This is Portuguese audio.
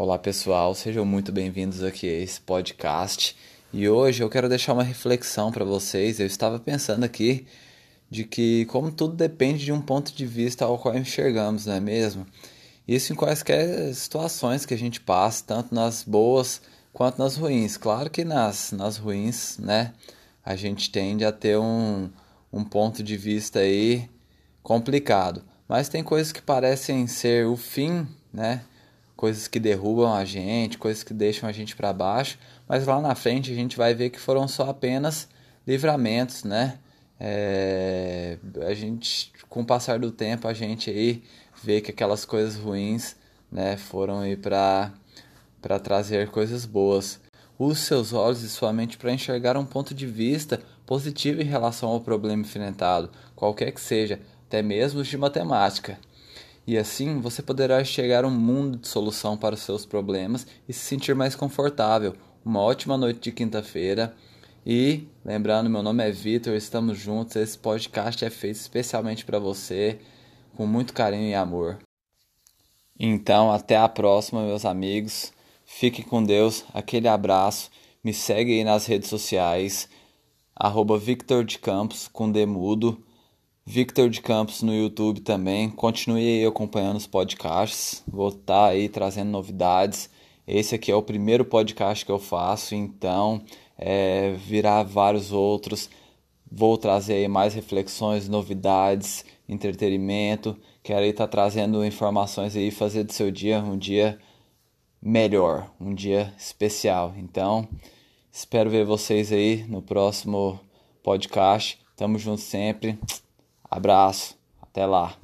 Olá pessoal, sejam muito bem-vindos aqui a esse podcast. E hoje eu quero deixar uma reflexão para vocês. Eu estava pensando aqui de que como tudo depende de um ponto de vista ao qual enxergamos, não é mesmo? Isso em quaisquer situações que a gente passa, tanto nas boas quanto nas ruins. Claro que nas, nas ruins, né, a gente tende a ter um, um ponto de vista aí complicado. Mas tem coisas que parecem ser o fim, né? Coisas que derrubam a gente, coisas que deixam a gente para baixo, mas lá na frente a gente vai ver que foram só apenas livramentos, né? É, a gente, com o passar do tempo, a gente aí vê que aquelas coisas ruins, né, foram aí para para trazer coisas boas. Use seus olhos e sua mente para enxergar um ponto de vista positivo em relação ao problema enfrentado, qualquer que seja, até mesmo de matemática. E assim você poderá chegar a um mundo de solução para os seus problemas e se sentir mais confortável. Uma ótima noite de quinta-feira. E lembrando, meu nome é Vitor, estamos juntos. Esse podcast é feito especialmente para você, com muito carinho e amor. Então, até a próxima, meus amigos. Fiquem com Deus. Aquele abraço. Me segue aí nas redes sociais. Arroba Victor de Campos com Demudo. Victor de Campos no YouTube também. Continue aí acompanhando os podcasts. Vou estar tá aí trazendo novidades. Esse aqui é o primeiro podcast que eu faço, então é, virá vários outros. Vou trazer aí mais reflexões, novidades, entretenimento. Quero aí estar tá trazendo informações aí, fazer do seu dia um dia melhor, um dia especial. Então, espero ver vocês aí no próximo podcast. Tamo junto sempre. Abraço, até lá.